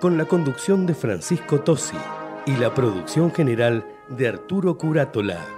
con la conducción de Francisco Tosi y la producción general de Arturo Curátola.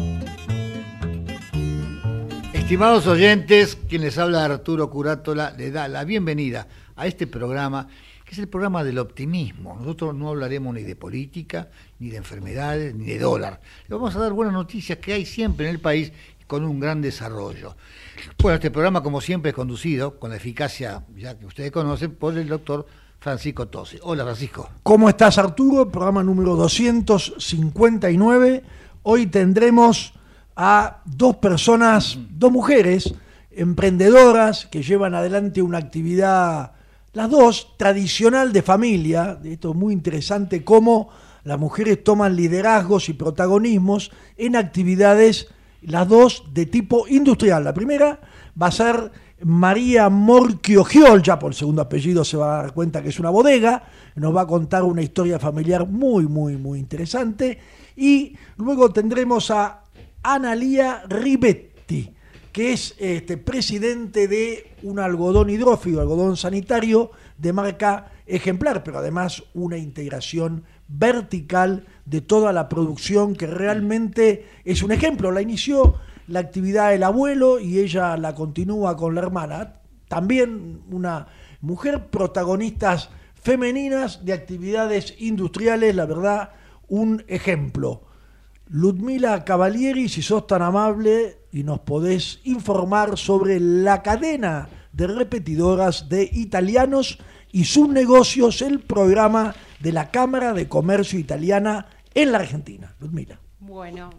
Estimados oyentes, quien les habla Arturo Curátola le da la bienvenida a este programa, que es el programa del optimismo. Nosotros no hablaremos ni de política, ni de enfermedades, ni de dólar. Le vamos a dar buenas noticias que hay siempre en el país con un gran desarrollo. Bueno, este programa, como siempre, es conducido con la eficacia, ya que ustedes conocen, por el doctor Francisco Tosi. Hola, Francisco. ¿Cómo estás, Arturo? Programa número 259. Hoy tendremos a dos personas, dos mujeres emprendedoras que llevan adelante una actividad, las dos, tradicional de familia. Esto es muy interesante, cómo las mujeres toman liderazgos y protagonismos en actividades, las dos de tipo industrial. La primera va a ser María Morquio Giol, ya por el segundo apellido se va a dar cuenta que es una bodega, nos va a contar una historia familiar muy, muy, muy interesante. Y luego tendremos a Analía Ribetti, que es este, presidente de un algodón hidrófido, algodón sanitario de marca ejemplar, pero además una integración vertical de toda la producción que realmente es un ejemplo. La inició la actividad del abuelo y ella la continúa con la hermana. También una mujer protagonistas femeninas de actividades industriales, la verdad, un ejemplo. Ludmila Cavalieri, si sos tan amable y nos podés informar sobre la cadena de repetidoras de italianos y sus negocios, el programa de la Cámara de Comercio Italiana en la Argentina. Ludmila. Bueno,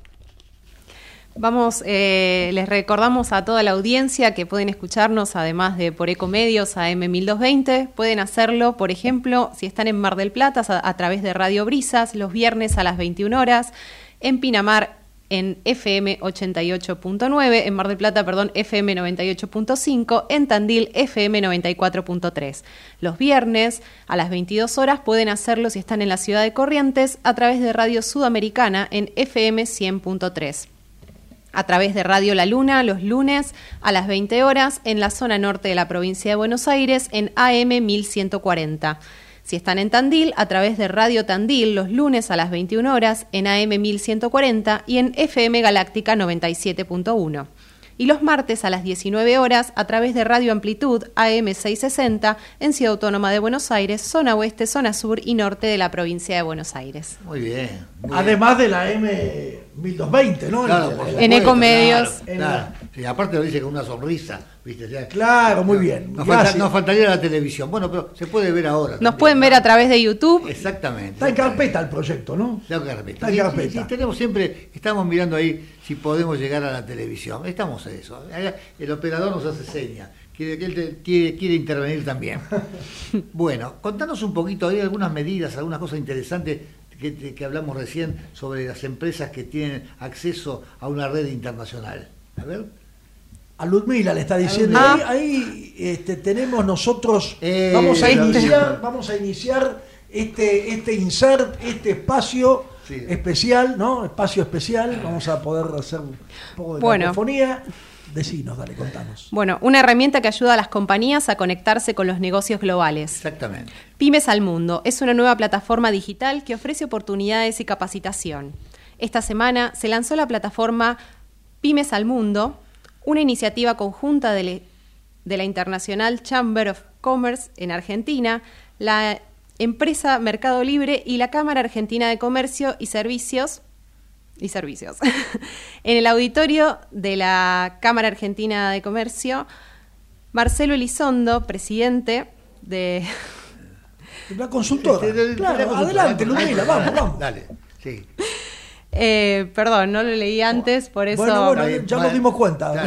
Vamos, eh, les recordamos a toda la audiencia que pueden escucharnos, además de por Ecomedios a M1220, pueden hacerlo, por ejemplo, si están en Mar del Plata, a, a través de Radio Brisas, los viernes a las 21 horas, en Pinamar en FM 88.9, en Mar del Plata, perdón, FM 98.5, en Tandil FM 94.3. Los viernes a las 22 horas pueden hacerlo si están en la ciudad de Corrientes a través de Radio Sudamericana en FM 100.3 a través de Radio La Luna los lunes a las 20 horas en la zona norte de la provincia de Buenos Aires en AM 1140 si están en Tandil, a través de Radio Tandil los lunes a las 21 horas en AM 1140 y en FM Galáctica 97.1 y los martes a las 19 horas a través de Radio Amplitud AM660 en Ciudad Autónoma de Buenos Aires, zona oeste, zona sur y norte de la provincia de Buenos Aires. Muy bien. Además de la M1220, ¿no? Claro, en, Ecomedios. la Sí, aparte lo dice con una sonrisa, ¿viste? O sea, Claro, muy bien. Nos, falta- Gracias. nos faltaría la televisión. Bueno, pero se puede ver ahora. Nos también, pueden ¿no? ver a través de YouTube. Exactamente. Está en carpeta el proyecto, ¿no? Está en carpeta. Está en sí, tenemos siempre, estamos mirando ahí si podemos llegar a la televisión. Estamos en eso. El operador nos hace seña. Quiere, él quiere, quiere intervenir también. Bueno, contanos un poquito, hay algunas medidas, algunas cosas interesantes que, que- que hablamos recién sobre las empresas que tienen acceso a una red internacional. A ver. A Ludmila le está diciendo, Ah. ahí, ahí, este, tenemos nosotros, Eh, vamos a iniciar, vamos a iniciar este, este insert, este espacio Sí. especial, ¿no? Espacio especial, vamos a poder hacer un poco de Bueno. cacofonía. Decinos, dale, contanos. Bueno, una herramienta que ayuda a las compañías a conectarse con los negocios globales. Exactamente. Pymes al Mundo es una nueva plataforma digital que ofrece oportunidades y capacitación. Esta semana se lanzó la plataforma Pymes al Mundo, una iniciativa conjunta de, le- de la International Chamber of Commerce en Argentina, la empresa Mercado Libre y la Cámara Argentina de Comercio y Servicios y servicios. en el auditorio de la Cámara Argentina de Comercio, Marcelo Elizondo, presidente de La consultora. Claro, adelante, Ludmila, vamos, vamos. Dale, sí. Eh, perdón, no lo leí antes, por eso. Bueno, bueno, ya nos dimos cuenta.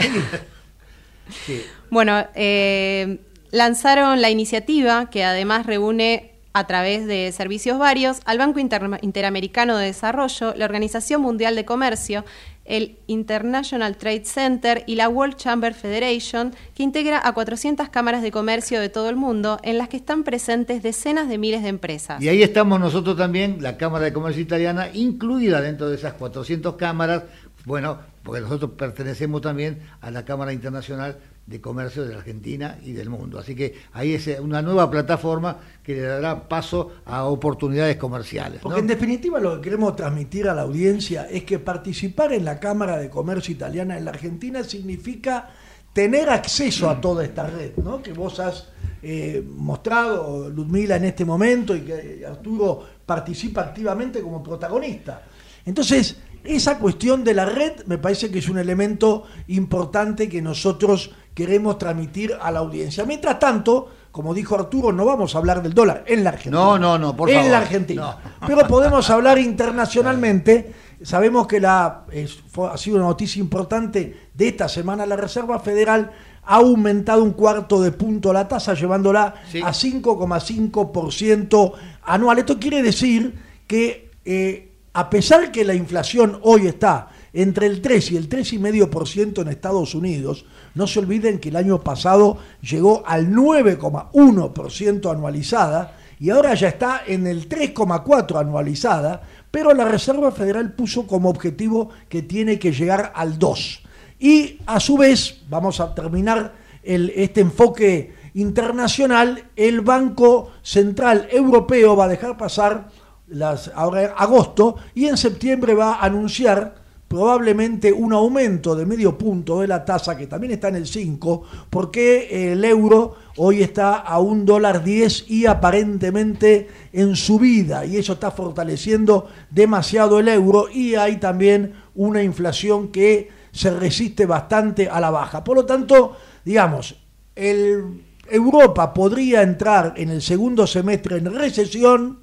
Sí. Bueno, eh, lanzaron la iniciativa que además reúne a través de servicios varios al Banco Inter- Interamericano de Desarrollo, la Organización Mundial de Comercio, el International Trade Center y la World Chamber Federation, que integra a 400 cámaras de comercio de todo el mundo, en las que están presentes decenas de miles de empresas. Y ahí estamos nosotros también, la Cámara de Comercio Italiana, incluida dentro de esas 400 cámaras, bueno, porque nosotros pertenecemos también a la Cámara Internacional de Comercio de la Argentina y del mundo. Así que ahí es una nueva plataforma que le dará paso a oportunidades comerciales. ¿no? Porque en definitiva lo que queremos transmitir a la audiencia es que participar en la Cámara de Comercio Italiana en la Argentina significa tener acceso a toda esta red, ¿no? que vos has eh, mostrado, Ludmila, en este momento y que Arturo participa activamente como protagonista. Entonces, esa cuestión de la red me parece que es un elemento importante que nosotros queremos transmitir a la audiencia. Mientras tanto, como dijo Arturo, no vamos a hablar del dólar en la Argentina. No, no, no, por en favor. la Argentina. No. Pero podemos hablar internacionalmente. Sabemos que la, es- fue- ha sido una noticia importante de esta semana. La Reserva Federal ha aumentado un cuarto de punto la tasa, llevándola Sí. a 5,5% anual. Esto quiere decir que eh, a pesar que la inflación hoy está entre el 3 y el 3,5% en Estados Unidos, no se olviden que el año pasado llegó al 9,1% anualizada y ahora ya está en el 3,4 anualizada, pero la Reserva Federal puso como objetivo que tiene que llegar al 2. Y a su vez, vamos a terminar este enfoque internacional, el Banco Central Europeo va a dejar pasar las, ahora agosto y en septiembre va a anunciar probablemente un aumento de medio punto de la tasa, que también está en el 5, porque el euro hoy está a un dólar 10 y aparentemente en subida, y eso está fortaleciendo demasiado el euro, y hay también una inflación que se resiste bastante a la baja. Por lo tanto, digamos, el, Europa podría entrar en el segundo semestre en recesión,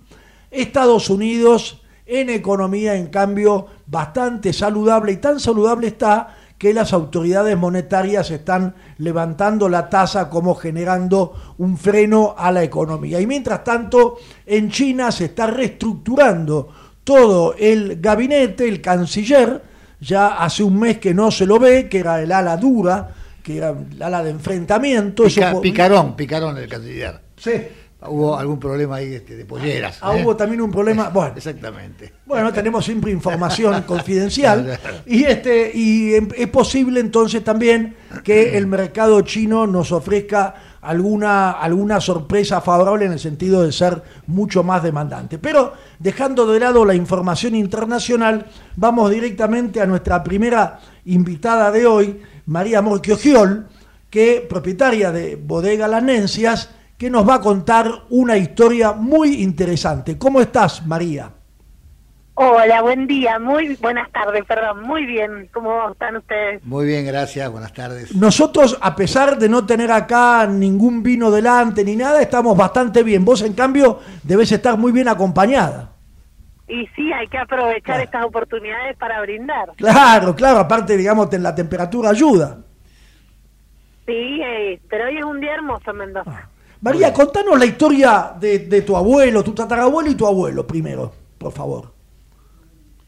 Estados Unidos en economía, en cambio, bastante saludable y tan saludable está que las autoridades monetarias están levantando la tasa como generando un freno a la economía. Y mientras tanto, en China se está reestructurando todo el gabinete, el canciller, ya hace un mes que no se lo ve, que era el ala dura, que era el ala de enfrentamiento. eso Pica- po- picarón, picarón el canciller. Sí. Hubo algún problema ahí este, de polleras. Ah, ¿eh? hubo también un problema. Bueno, Exactamente. Bueno, tenemos siempre información confidencial y este y em- es posible entonces también que el mercado chino nos ofrezca alguna alguna sorpresa favorable en el sentido de ser mucho más demandante. Pero dejando de lado la información internacional, vamos directamente a nuestra primera invitada de hoy, María Morquiogiol, que propietaria de Bodega Las Nencias, que nos va a contar una historia muy interesante. ¿Cómo estás, María? Hola, buen día, muy buenas tardes, perdón, muy bien, ¿cómo están ustedes? Muy bien, gracias, buenas tardes. Nosotros, a pesar de no tener acá ningún vino delante ni nada, estamos bastante bien. Vos, en cambio, debes estar muy bien acompañada. Y sí, hay que aprovechar estas oportunidades para brindar. Claro, claro, aparte, digamos, la temperatura ayuda. Sí, eh, pero hoy es un día hermoso en Mendoza. María, contanos la historia de, de tu abuelo, tu tatarabuelo y tu abuelo primero, por favor.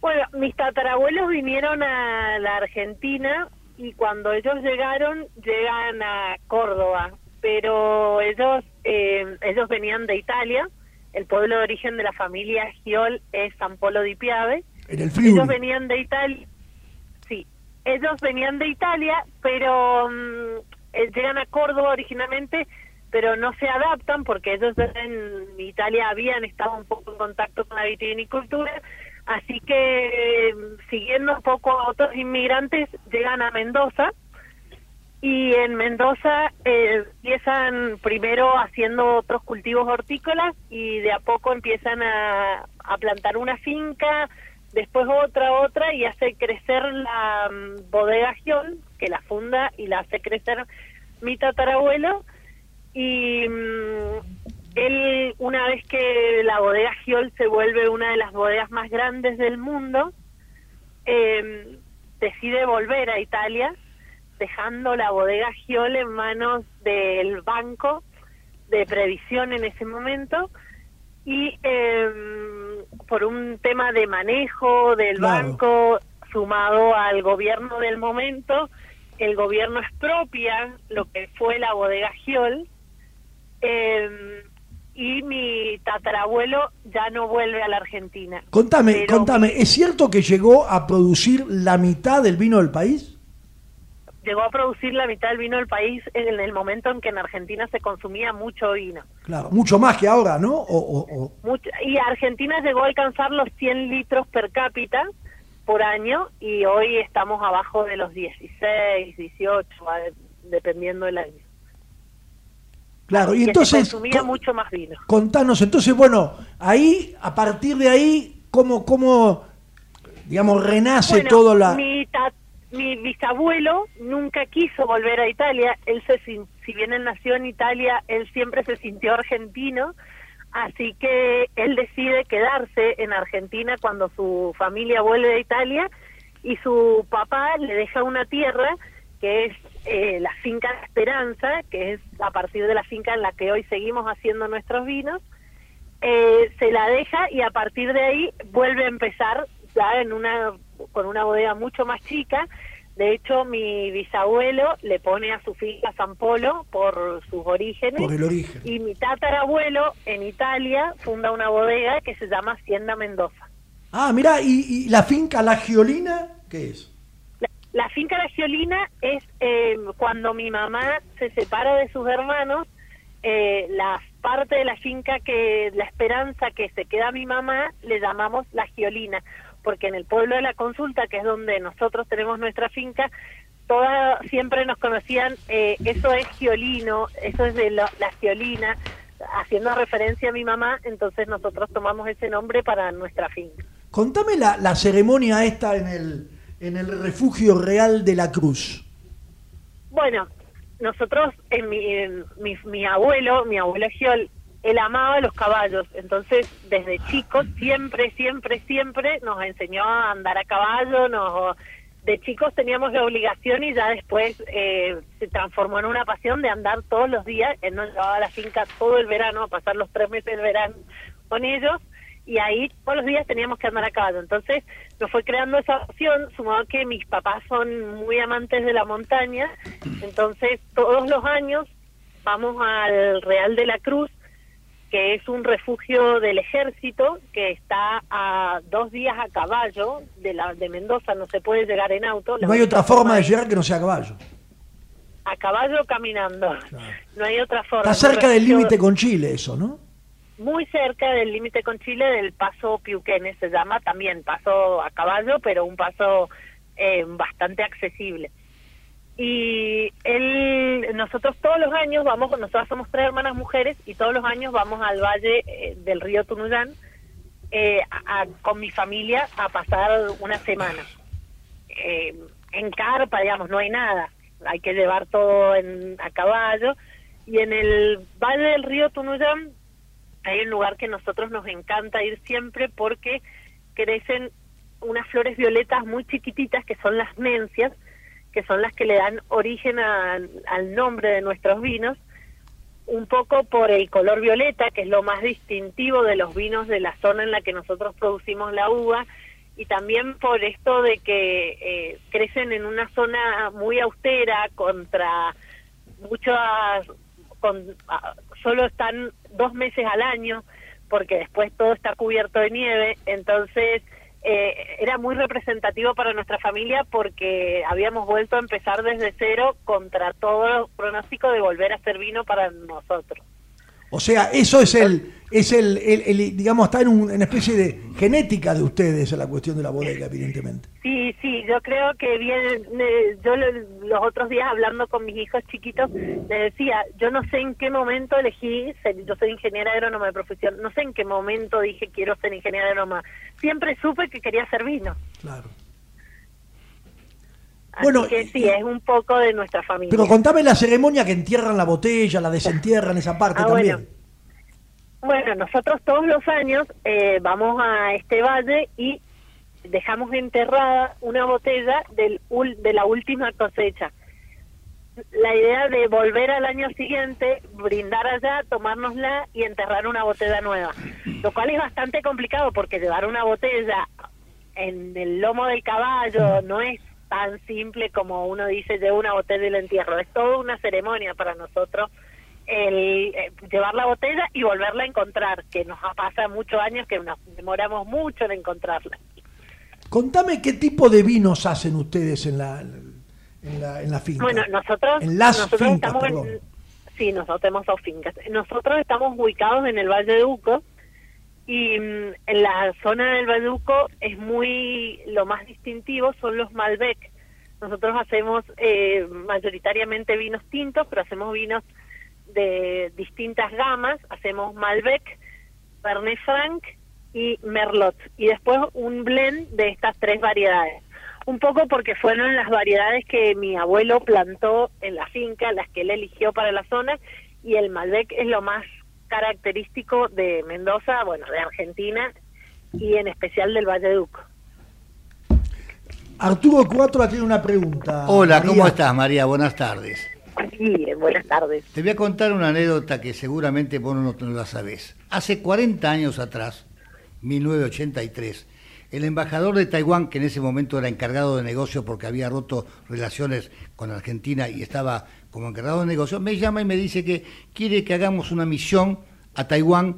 Bueno, mis tatarabuelos vinieron a la Argentina y cuando ellos llegaron, llegan a Córdoba, pero ellos, eh, ellos venían de Italia, el pueblo de origen de la familia Giol es San Polo di Piave, En el frío. Ellos venían de Italia, sí, ellos venían de Italia, pero mm, eh, llegan a Córdoba originalmente, pero no se adaptan porque ellos en Italia habían estado un poco en contacto con la vitivinicultura, así que eh, siguiendo un poco a otros inmigrantes llegan a Mendoza y en Mendoza eh, empiezan primero haciendo otros cultivos hortícolas y de a poco empiezan a, plantar una finca, después otra, otra y hace crecer la mm, bodega Giol, que la funda y la hace crecer mi tatarabuelo. Y mm, él, una vez que la bodega Giol se vuelve una de las bodegas más grandes del mundo, eh, decide volver a Italia, dejando la bodega Giol en manos del banco de previsión en ese momento y eh, por un tema de manejo del Claro. banco sumado al gobierno del momento, el gobierno expropia lo que fue la bodega Giol eh, y mi tatarabuelo ya no vuelve a la Argentina. Contame, Pero- contame, ¿es cierto que llegó a producir la mitad del vino del país? llegó a producir la mitad del vino del país en el momento en que en Argentina se consumía mucho vino. Claro, mucho más que ahora, ¿no? O, o- o- Mucho- y Argentina llegó a alcanzar los 100 litros per cápita por año y hoy estamos abajo de los 16, 18, va de- dependiendo del año. Claro, y Que se entonces consumía con- mucho más vino. contanos, entonces, bueno, ahí, a partir de ahí, ¿cómo, cómo digamos, renace Bueno, todo la... mi, ta- mi bisabuelo nunca quiso volver a Italia. Él se, si bien él nació en Italia, él siempre se sintió argentino. Así que él decide quedarse en Argentina cuando su familia vuelve de Italia y su papá le deja una tierra que es eh, la finca Esperanza, que es a partir de la finca en la que hoy seguimos haciendo nuestros vinos eh, se la deja y a partir de ahí vuelve a empezar ya en una con una bodega mucho más chica. De hecho, mi bisabuelo le pone a su finca San Polo por sus orígenes. Por el origen. Y mi tatarabuelo en Italia funda una bodega que se llama Hacienda Mendoza. Ah, mirá, ¿y, y la finca La Giolina qué es? La, finca La Giolina es eh, cuando mi mamá se separa de sus hermanos, eh, la parte de la finca que la esperanza que se queda mi mamá le llamamos La Giolina, porque en el pueblo de la consulta, que es donde nosotros tenemos nuestra finca, toda, siempre nos conocían, eh, eso es Giolino, eso es de la, la Giolina, haciendo referencia a mi mamá, entonces nosotros tomamos ese nombre para nuestra finca. Contame la, la ceremonia esta en el, en el refugio real de la Cruz. Bueno, nosotros, en mi, en mi, mi abuelo, mi abuelo Giol, él amaba los caballos, entonces desde chicos siempre, siempre, siempre nos enseñó a andar a caballo, nos, de chicos teníamos la obligación y ya después eh, se transformó en una pasión de andar todos los días, él nos llevaba a la finca todo el verano, a pasar los tres meses del verano con ellos, y ahí todos los días teníamos que andar a caballo. Entonces nos fue creando esa opción, sumado que mis papás son muy amantes de la montaña, entonces todos los años vamos al Real de la Cruz, que es un refugio del ejército que está a dos días a caballo de la de Mendoza, no se puede llegar en auto. No hay otra forma de llegar que no sea a caballo. A caballo caminando, no hay otra forma. Está cerca del límite con Chile eso, ¿no? Muy cerca del límite con Chile del paso Piuquenes se llama también paso a caballo pero un paso eh, bastante accesible y él nosotros todos los años vamos nosotros somos tres hermanas mujeres y todos los años vamos al valle eh, del río Tunuyán eh, con mi familia a pasar una semana. Eh, en carpa, digamos, no hay nada. Hay que llevar todo en, a caballo. Y en el Valle del Río Tunuyán hay un lugar que a nosotros nos encanta ir siempre porque crecen unas flores violetas muy chiquititas que son las nencias, que son las que le dan origen al nombre de nuestros vinos, un poco por el color violeta, que es lo más distintivo de los vinos de la zona en la que nosotros producimos la uva, y también por esto de que eh, crecen en una zona muy austera contra muchas con, solo están dos meses al año porque después todo está cubierto de nieve entonces eh, era muy representativo para nuestra familia porque habíamos vuelto a empezar desde cero contra todo pronóstico de volver a hacer vino para nosotros O sea, eso es el, es el, el- el, digamos, está en un- una especie de genética de ustedes la cuestión de la bodega, evidentemente. Sí, sí, yo creo que bien, eh, yo lo- los otros días hablando con mis hijos chiquitos, les decía, yo no sé en qué momento elegí, ser- yo soy ingeniera agrónoma de profesión, no sé en qué momento dije quiero ser ingeniera agrónoma, siempre supe que quería hacer vino. Claro. Así Bueno, que sí, es un poco de nuestra familia. Pero contame la ceremonia que entierran la botella, la desentierran, esa parte Ah, también. bueno. Bueno, nosotros todos los años eh, vamos a este valle y dejamos enterrada una botella del ul- de la última cosecha. La idea de volver al año siguiente, brindar allá, tomárnosla y enterrar una botella nueva. Lo cual es bastante complicado porque llevar una botella en el lomo del caballo no es tan simple como uno dice llevo una botella y la entierro. Es toda una ceremonia para nosotros el eh, llevar la botella y volverla a encontrar, que nos pasa muchos años que nos demoramos mucho en encontrarla. Contame qué tipo de vinos hacen ustedes en la, en la, en la finca. Bueno, nosotros, En las nosotros fincas, estamos en, sí, nosotros tenemos dos fincas. Nosotros estamos ubicados en el Valle de Uco y mm, en la zona del Valle de Uco es muy, lo más distintivo son los Malbec. Nosotros hacemos eh, mayoritariamente vinos tintos, pero hacemos vinos de distintas gamas. Hacemos Malbec, Fernet Franc y Merlot. Y después un blend de estas tres variedades. Un poco porque fueron las variedades que mi abuelo plantó en la finca, las que él eligió para la zona, y el Malbec es lo más característico de Mendoza, bueno, de Argentina, y en especial del Valle de Uco. Arturo Cuatro tiene una pregunta. Hola, María. ¿cómo estás María? Buenas tardes. Sí, eh, buenas tardes. Te voy a contar una anécdota que seguramente vos no, no la sabés. Hace 40 años atrás, 1983, el embajador de Taiwán, que en ese momento era encargado de negocio porque había roto relaciones con Argentina y estaba como encargado de negocio, me llama y me dice que quiere que hagamos una misión a Taiwán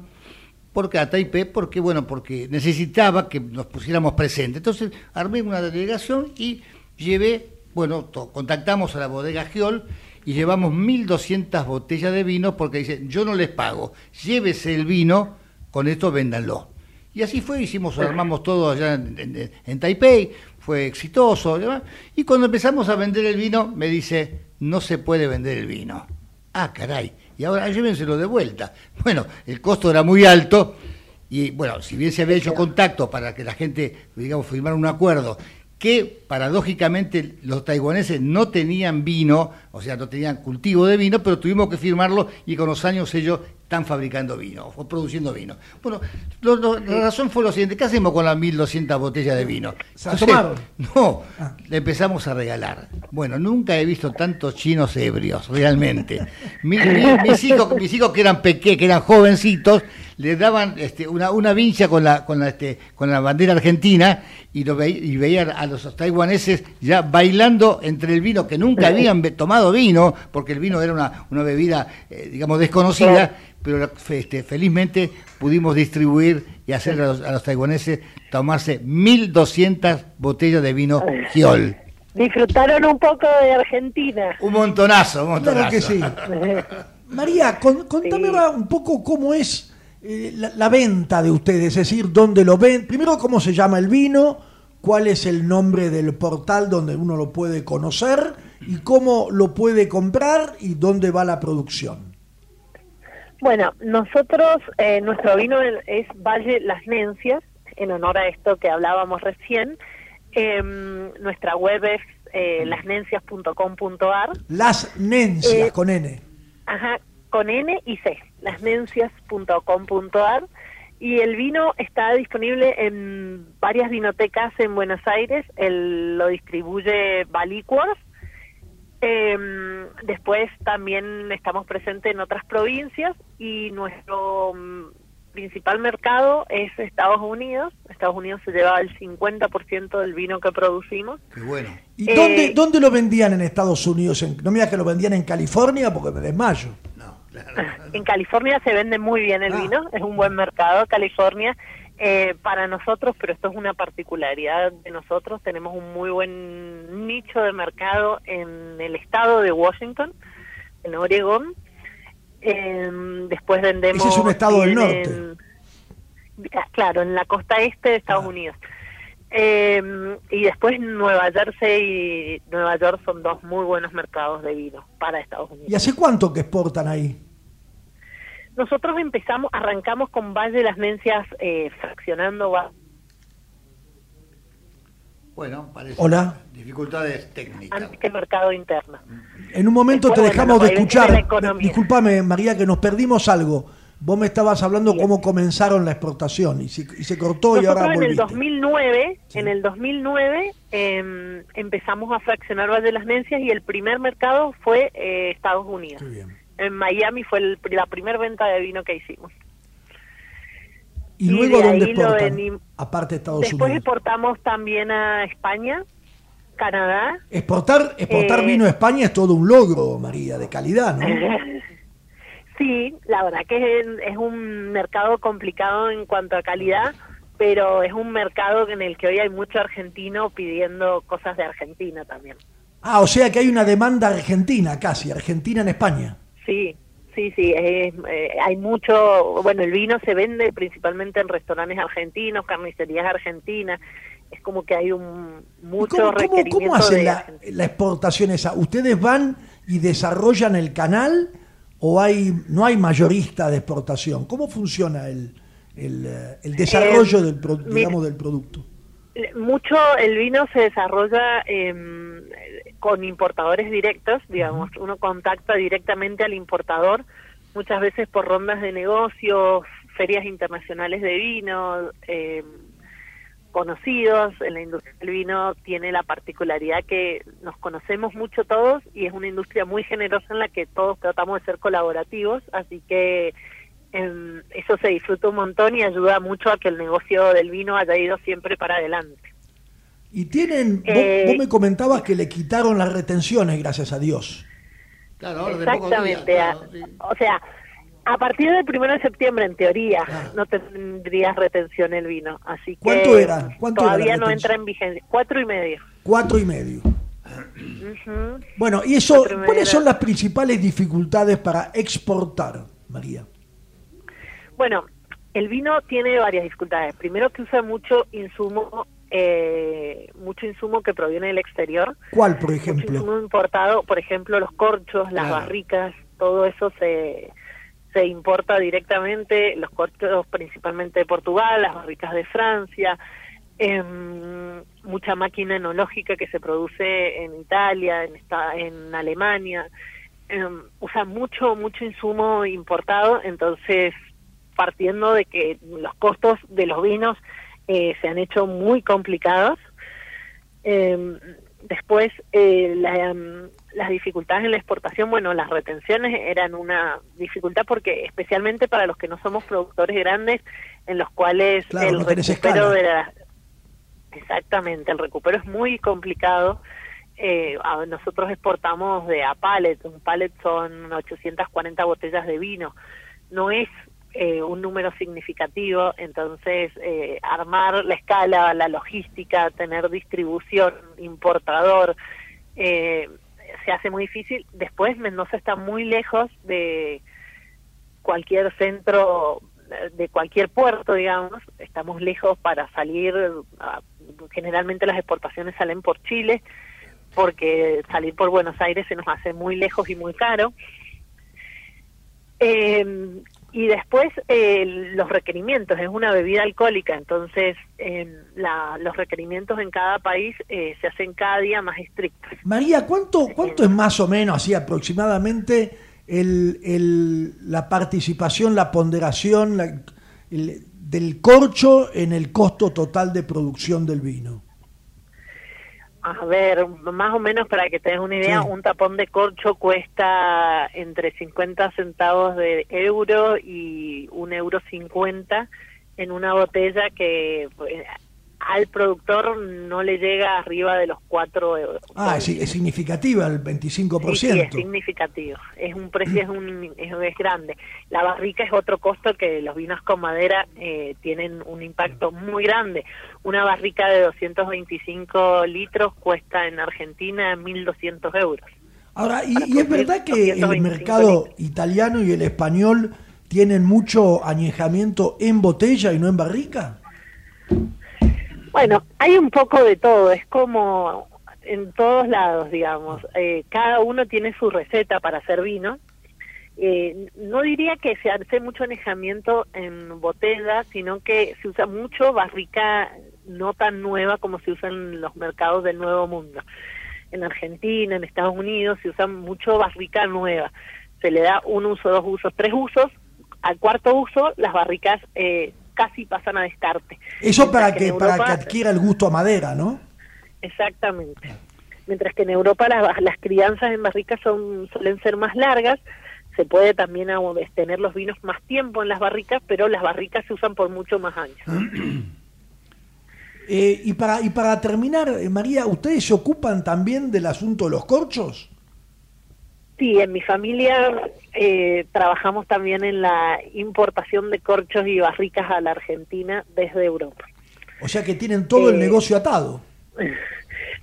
porque a Taipei, porque bueno, porque necesitaba que nos pusiéramos presentes. Entonces armé una delegación y llevé, bueno, contactamos a la bodega Giol y llevamos 1.200 botellas de vino porque dicen, yo no les pago, llévese el vino, con esto véndanlo. Y así fue, hicimos, armamos todo allá en, en- en Taipei, fue exitoso. ¿verdad? Y cuando empezamos a vender el vino, me dice, no se puede vender el vino. Ah, caray, y ahora llévenselo de vuelta. Bueno, el costo era muy alto y bueno, si bien se había hecho contacto para que la gente, digamos, firmara un acuerdo, que paradójicamente los taiwaneses no tenían vino, o sea, no tenían cultivo de vino, pero tuvimos que firmarlo y con los años ellos están fabricando vino, o produciendo vino. Bueno, lo- lo- la razón fue lo siguiente, ¿qué hacemos con las 1.200 botellas de vino? ¿Se tomaron? No, Ah. le empezamos a regalar. Bueno, nunca he visto tantos chinos ebrios, realmente. Mi- mi- mis, hijos, mis hijos que eran pequeños, que eran jovencitos, le daban este, una, una vincha con la, con, la, este, con la bandera argentina y, lo ve- y veían a los taiwaneses ya bailando entre el vino, que nunca habían be- tomado vino, porque el vino era una, una bebida, eh, digamos, desconocida, pero este, felizmente pudimos distribuir y hacer a los, a los taiwaneses tomarse 1.200 botellas de vino Giol. Disfrutaron un poco de Argentina. Un montonazo, un montonazo. Claro que sí. María, con- contame Sí. un poco cómo es eh, la, la venta de ustedes, es decir, dónde lo ven. Primero, cómo se llama el vino, cuál es el nombre del portal donde uno lo puede conocer y cómo lo puede comprar y dónde va la producción. Bueno, nosotros, eh, nuestro vino es Valle Las Nencias, en honor a esto que hablábamos recién. Em, nuestra web es eh, lasnencias.com.ar. Las Nencias, Eh, con N. Ajá, con N y C, lasnencias.com.ar. Y el vino está disponible en varias vinotecas en Buenos Aires. Él lo distribuye Balicuas. Em, después también estamos presentes en otras provincias y nuestro mm, principal mercado es Estados Unidos. Estados Unidos se lleva el 50% del vino que producimos. Qué bueno. ¿Y Eh, dónde, dónde lo vendían en Estados Unidos? En- no me digas que lo vendían en California porque me desmayo. Claro. En California se vende muy bien el Ah. vino, es un buen mercado California eh, para nosotros, pero esto es una particularidad de nosotros. Tenemos un muy buen nicho de mercado en el estado de Washington, en Oregón. Eh, después vendemos. Ese es un estado del norte. Ah, Claro, en la costa este de Estados Ah. Unidos. Eh, y después Nueva Jersey y Nueva York son dos muy buenos mercados de vino para Estados Unidos. ¿Y hace cuánto que exportan ahí? Nosotros empezamos, arrancamos con Valle de las Mencias eh, fraccionando va- Bueno, parece. Hola. Dificultades técnicas. antes que el mercado interno. En un momento te dejamos bueno, de escuchar. Disculpame, María, que nos perdimos algo. Vos me estabas hablando cómo comenzaron la exportación y se, y se cortó y ahora en el volviste. 2009, Sí. en el 2009 em, empezamos a fraccionar Valle de las Mencias y el primer mercado fue eh, Estados Unidos. Qué bien. En Miami fue el- la primera venta de vino que hicimos. ¿Y Y luego de dónde exportan? Aparte de Estados Después Unidos. exportamos también a España, Canadá. Exportar, exportar Eh, vino a España es todo un logro, María, de calidad, ¿no? Sí, la verdad que es, es un mercado complicado en cuanto a calidad, pero es un mercado en el que hoy hay mucho argentino pidiendo cosas de Argentina también. Ah, o sea que hay una demanda argentina casi, argentina en España. Sí, sí, sí, es, eh, hay mucho, bueno, el vino se vende principalmente en restaurantes argentinos, carnicerías argentinas, es como que hay un ¿Y mucho ¿Cómo, cómo, requerimiento cómo hacen de la, exportación esa? ¿Ustedes van y desarrollan el canal o hay no hay mayorista de exportación? ¿Cómo funciona el, el, eh, el desarrollo Eh, del, mira- digamos, del producto? Mucho el vino se desarrolla em, con importadores directos, digamos, uno contacta directamente al importador, muchas veces por rondas de negocios, ferias internacionales de vino, em, conocidos, en la industria del vino tiene la particularidad que nos conocemos mucho todos y es una industria muy generosa en la que todos tratamos de ser colaborativos, así que em, eso se disfruta un montón y ayuda mucho a que el negocio del vino haya ido siempre para adelante. Y tienen, vos- Eh, vos, me comentabas que le quitaron las retenciones, gracias a Dios. Claro, ahora de pocos días, Exactamente. claro. O sea, a partir del primero de septiembre, en teoría, Claro. no tendrías retención el vino. Así que ¿Cuánto era? ¿Cuánto era la todavía no entra en vigencia. Cuatro y medio. Cuatro y medio. Bueno, y eso, Cuatro y medio ¿cuáles son las principales dificultades para exportar, María? Bueno, el vino tiene varias dificultades. Primero que usa mucho insumo, eh, mucho insumo que proviene del exterior. ¿Cuál, por Mucho ejemplo? insumo importado, por ejemplo, los corchos, las Claro. barricas, todo eso se, se importa directamente, los corchos principalmente de Portugal, las barricas de Francia, em, mucha máquina enológica que se produce en Italia, en, esta, en Alemania, em, usa mucho, mucho insumo importado, entonces partiendo de que los costos de los vinos eh, se han hecho muy complicados, eh, después, eh, la, em, las dificultades en la exportación, bueno, las retenciones eran una dificultad porque especialmente para los que no somos productores grandes, en los cuales Claro, el no recupero de la... Exactamente, el recupero es muy complicado. Eh, a- nosotros exportamos de a pallet, un pallet son 840 botellas de vino. No es eh, un número significativo, entonces eh, armar la escala, la logística, tener distribución, importador, eh, se hace muy difícil. Después Mendoza está muy lejos de cualquier centro, de cualquier puerto, digamos. Estamos lejos para salir, generalmente las exportaciones salen por Chile, porque salir por Buenos Aires se nos hace muy lejos y muy caro. Eh, Y después eh, los requerimientos, es una bebida alcohólica, entonces eh, la, los requerimientos en cada país eh, se hacen cada día más estrictos. María, ¿cuánto, cuánto es más o menos, así aproximadamente, el, el, la participación, la ponderación la, el, del corcho en el costo total de producción del vino? A ver, más o menos para que te des una idea, Sí. un tapón de corcho cuesta entre 50 centavos de euro y un euro 50 en una botella que pues, al productor no le llega arriba de los 4 euros. Ah, es, es significativa, el Sí, sí, 25%. es significativo. Es un precio, es, un, es, es grande. La barrica es otro costo que los vinos con madera eh, tienen un impacto muy grande. Una barrica de 225 litros cuesta en Argentina 1.200 euros. Ahora, y, es verdad que el 225 mercado litros. italiano y el español tienen mucho añejamiento en botella y no en barrica. Bueno, hay un poco de todo, es como en todos lados, digamos. Eh, cada uno tiene su receta para hacer vino. Eh, no diría que se hace mucho anejamiento en botella, sino que se usa mucho barrica no tan nueva como se usa en los mercados del Nuevo Mundo. En Argentina, en Estados Unidos, se usa mucho barrica nueva. Se le da un uso, dos usos, tres usos. Al cuarto uso, las barricas eh, casi pasan a descarte. Eso para que, para que adquiera el gusto a madera, ¿no? Exactamente. Mientras que en Europa las, las crianzas en barricas son suelen ser más largas, se puede también aún tener los vinos más tiempo en las barricas, pero las barricas se usan por mucho más años. Eh, y, para, y para terminar, eh, María, ¿ustedes se ocupan también del asunto de los corchos? Sí, en mi familia eh, trabajamos también en la importación de corchos y barricas a la Argentina desde Europa. O sea que tienen todo el Eh, negocio atado.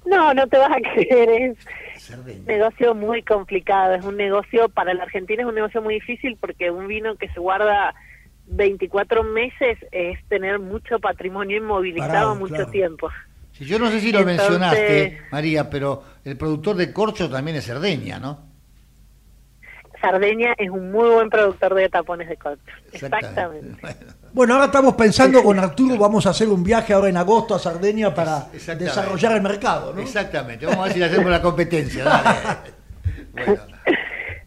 No, no te vas a creer, es un negocio muy complicado, es un negocio, para la Argentina es un negocio muy difícil porque un vino que se guarda 24 meses es tener mucho patrimonio inmovilizado Parado, mucho claro. tiempo. Sí, yo no sé si lo Entonces- mencionaste, María, pero el productor de corcho también es Cerdeña, ¿no? Sardeña es un muy buen productor de tapones de corcho. Exactamente. Bueno, Bueno, ahora estamos pensando con Arturo, vamos a hacer un viaje ahora en agosto a Sardeña para desarrollar el mercado, ¿no? Exactamente, vamos a ver si le hacemos la competencia. Dale. Bueno,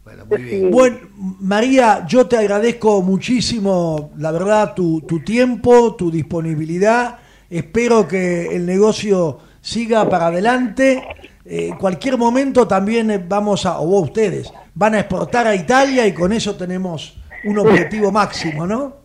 bueno, muy bien. Bueno, María, yo te agradezco muchísimo, la verdad, tu, tu tiempo, tu disponibilidad. Espero que el negocio siga para adelante. Eh, en cualquier momento también eh, vamos a, o vos ustedes, van a exportar a Italia y con eso tenemos un objetivo máximo, ¿no?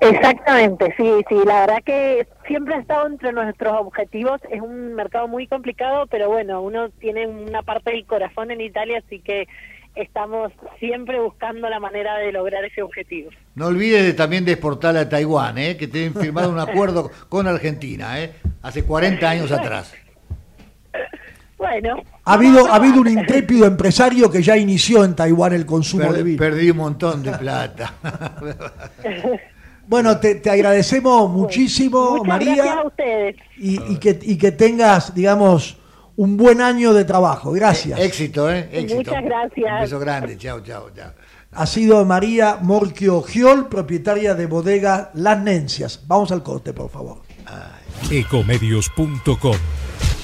Exactamente, sí, sí, la verdad que siempre ha estado entre nuestros objetivos, es un mercado muy complicado, pero bueno, uno tiene una parte del corazón en Italia, así que estamos siempre buscando la manera de lograr ese objetivo. No olvides de- también de exportar a Taiwán, ¿eh? que tienen firmado un acuerdo con Argentina, ¿eh? hace 40 años atrás. Bueno. Ha habido, ha habido un intrépido empresario que ya inició en Taiwán el consumo de vino. perdí un montón de plata. Bueno, te, te agradecemos muchísimo, Muchas María. gracias a ustedes. y, y que, y que tengas, digamos, un buen año de trabajo. Gracias. Éxito, ¿eh? Éxito. Muchas gracias. Un beso grande. Chao, chao, chao. Ha sido María Morquio Giol, propietaria de bodega Las Nencias. Vamos al corte, por favor. Ecomedios.com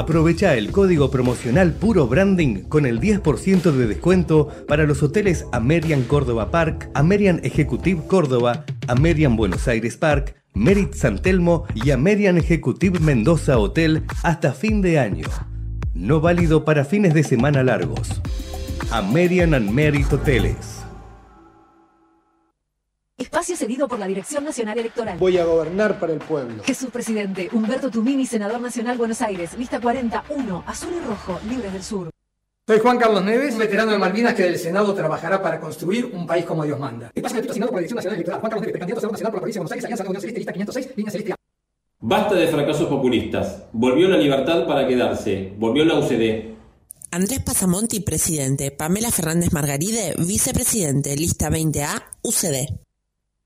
Aprovecha el código promocional Puro Branding con el 10% de descuento para los hoteles American Córdoba Park, American Executive Córdoba, American Buenos Aires Park, Merit San Telmo y American Executive Mendoza Hotel hasta fin de año. No válido para fines de semana largos. American and Merit Hoteles. Espacio cedido por la Dirección Nacional Electoral. Voy a gobernar para el pueblo. Jesús Presidente, Humberto Tumini, Senador Nacional Buenos Aires, lista 41, azul y rojo, libres del sur. Soy Juan Carlos Neves, un veterano de Malvinas que del Senado trabajará para construir un país como Dios manda. Espacio asignado por la Dirección Nacional Electoral. Juan Carlos Neves, precandidato a Senador Nacional por la provincia de Buenos Aires, Alianza de la Unión Celeste, lista 506, línea celeste. Basta de fracasos populistas. Volvió la libertad para quedarse. Volvió la UCD. Andrés Pasamonti, presidente. Pamela Fernández Margaride, vicepresidente. Lista 20A, UCD.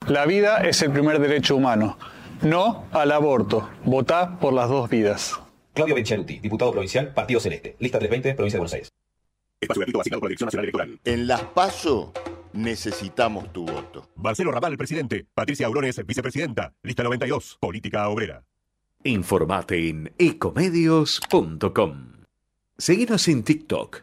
La vida es el primer derecho humano. No al aborto. Votá por las dos vidas. Claudio Benchaluti, diputado provincial, Partido Celeste. Lista 320, Provincia de Buenos Aires. Espacio gratuito asignado por la Dirección Nacional Electoral. En las PASO necesitamos tu voto. Marcelo Raval, presidente. Patricia Aurones, vicepresidenta. Lista 92, Política Obrera. Informate en ecomedios.com. Seguinos en TikTok,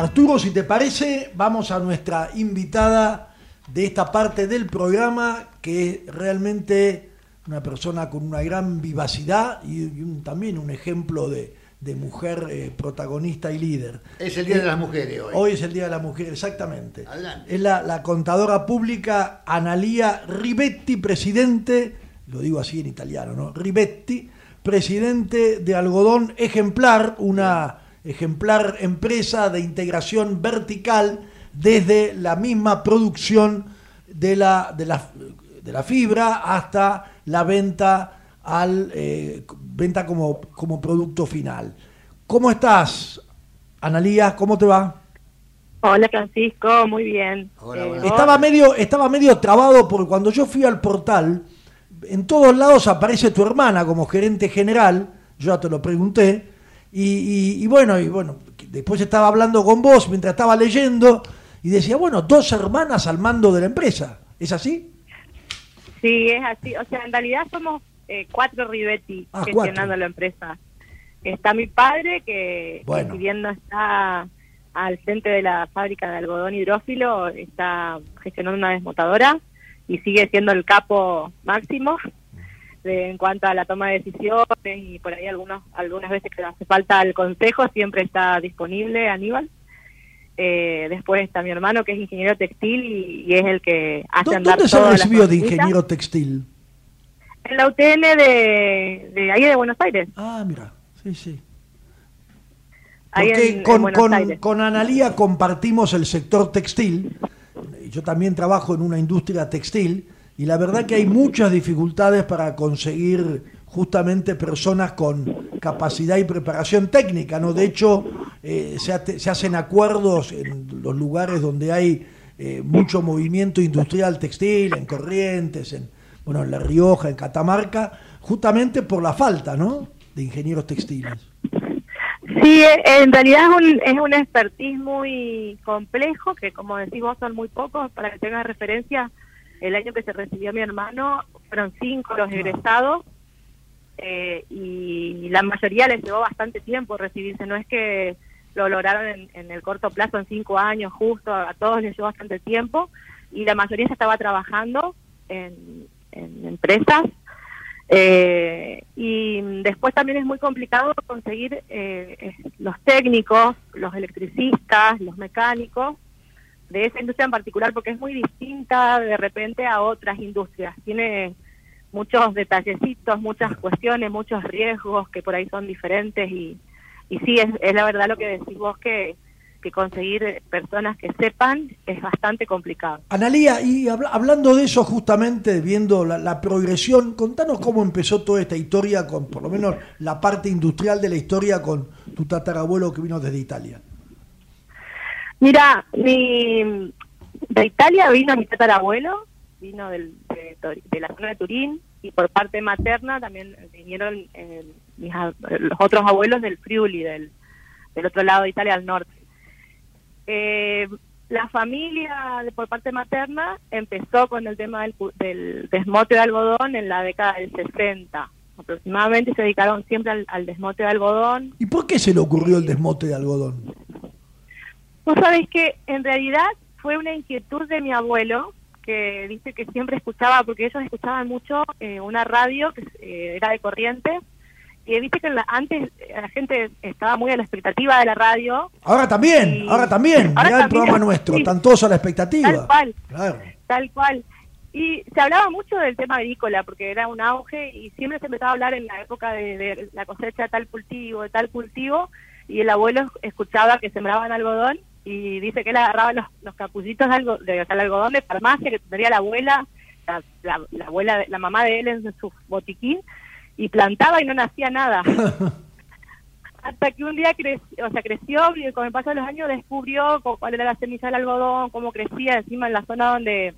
Arturo, si te parece, vamos a nuestra invitada de esta parte del programa, que es realmente una persona con una gran vivacidad y, y un- también un ejemplo de, de mujer eh, protagonista y líder. Es el Día de las Mujeres hoy. Hoy es el Día de la Mujer, exactamente. Adelante. Es la, la contadora pública Analia Ribetti, presidente, lo digo así en italiano, ¿no? Ribetti, presidente de Algodón Ejemplar, una ejemplar empresa de integración vertical desde la misma producción de la, de la, de la fibra hasta la venta al eh, venta como, como producto final. ¿Cómo estás, Analía? ¿Cómo te va? Hola Francisco, muy bien. Eh, Estaba medio, estaba medio trabado porque cuando yo fui al portal, en todos lados aparece tu hermana como gerente general, yo ya te lo pregunté, y, y- y bueno, y bueno, después estaba hablando con vos mientras estaba leyendo y decía, bueno, dos hermanas al mando de la empresa, ¿es así? Sí, es así. O sea, en realidad somos eh, cuatro Rivetti Ah, gestionando la empresa. Está mi padre, que, que Bueno. si bien no está al frente de la fábrica de algodón hidrófilo, está gestionando una desmotadora y sigue siendo el capo máximo de- en cuanto a la toma de decisiones y por ahí algunos, algunas veces que hace falta el consejo, siempre está disponible Aníbal. Eh, después está mi hermano que es ingeniero textil y, y es el que hace ¿Dó- andar ¿Dónde se recibió de ingeniero textil? En la UTN de, de ahí de Buenos Aires. Ah, mira, sí, sí. Porque en con, con, con Analía compartimos el sector textil. Yo también trabajo en una industria textil y la verdad que hay muchas dificultades para conseguir justamente personas con capacidad y preparación técnica. ¿no? De hecho, eh, se, se hacen acuerdos en los lugares donde hay eh, mucho movimiento industrial textil, en Corrientes, en, bueno, en La Rioja, en Catamarca, justamente por la falta ¿no? de ingenieros textiles. Sí, eh, en realidad es un, es un expertise muy complejo, que como decís vos son muy pocos, para que tengas referencia, el año que se recibió mi hermano fueron cinco los egresados eh, y la mayoría les llevó bastante tiempo recibirse, no es que lo lograron en, en el corto plazo, en cinco años justo, a todos les llevó bastante tiempo y la mayoría se estaba trabajando en, en empresas. Eh, y después también es muy complicado conseguir eh, los técnicos, los electricistas, los mecánicos de esa industria en particular porque es muy distinta de repente a otras industrias. Tiene muchos detallecitos, muchas cuestiones, muchos riesgos que por ahí son diferentes y, y sí, es, la verdad lo que decís vos que, que conseguir personas que sepan es bastante complicado. Analía, y habla- hablando de eso justamente, viendo la, la progresión, contanos cómo empezó toda esta historia, con por lo menos la parte industrial de la historia con tu tatarabuelo que vino desde Italia. Mira, mi, de Italia vino mi tatarabuelo, vino del, de, la zona de Turín, y por parte materna también vinieron eh, mis los otros abuelos del Friuli, del, otro lado de Italia, al norte. Eh, la familia de- por parte materna empezó con el tema del, del desmote de algodón en la década del 60. Aproximadamente se dedicaron siempre al desmote de algodón. ¿Y por qué se le ocurrió el desmote de algodón? Vos sabés que en realidad fue una inquietud de mi abuelo, que dice que siempre escuchaba, porque ellos escuchaban mucho eh, una radio que eh, era de corriente, y viste que la- antes eh, la gente estaba muy a la expectativa de la radio, Ahora también, Y- ahora también. Ahora Mirá el también, programa nuestro, todos a la expectativa. tal cual, Claro. tal cual. Y se hablaba mucho del tema agrícola, porque era un auge, y siempre se empezaba a hablar en la época de, de la cosecha de tal cultivo, de tal cultivo, y el abuelo escuchaba que sembraban algodón, y dice que él agarraba los, los capullitos de, algo, de, o sea, el algodón de farmacia que tendría la abuela, la, la- la abuela, de- la mamá de él en su botiquín, y plantaba y no nacía nada. Hasta que un día creció, o sea, creció y con el paso de los años descubrió cu- cuál era la semilla del algodón, cómo crecía encima en la zona donde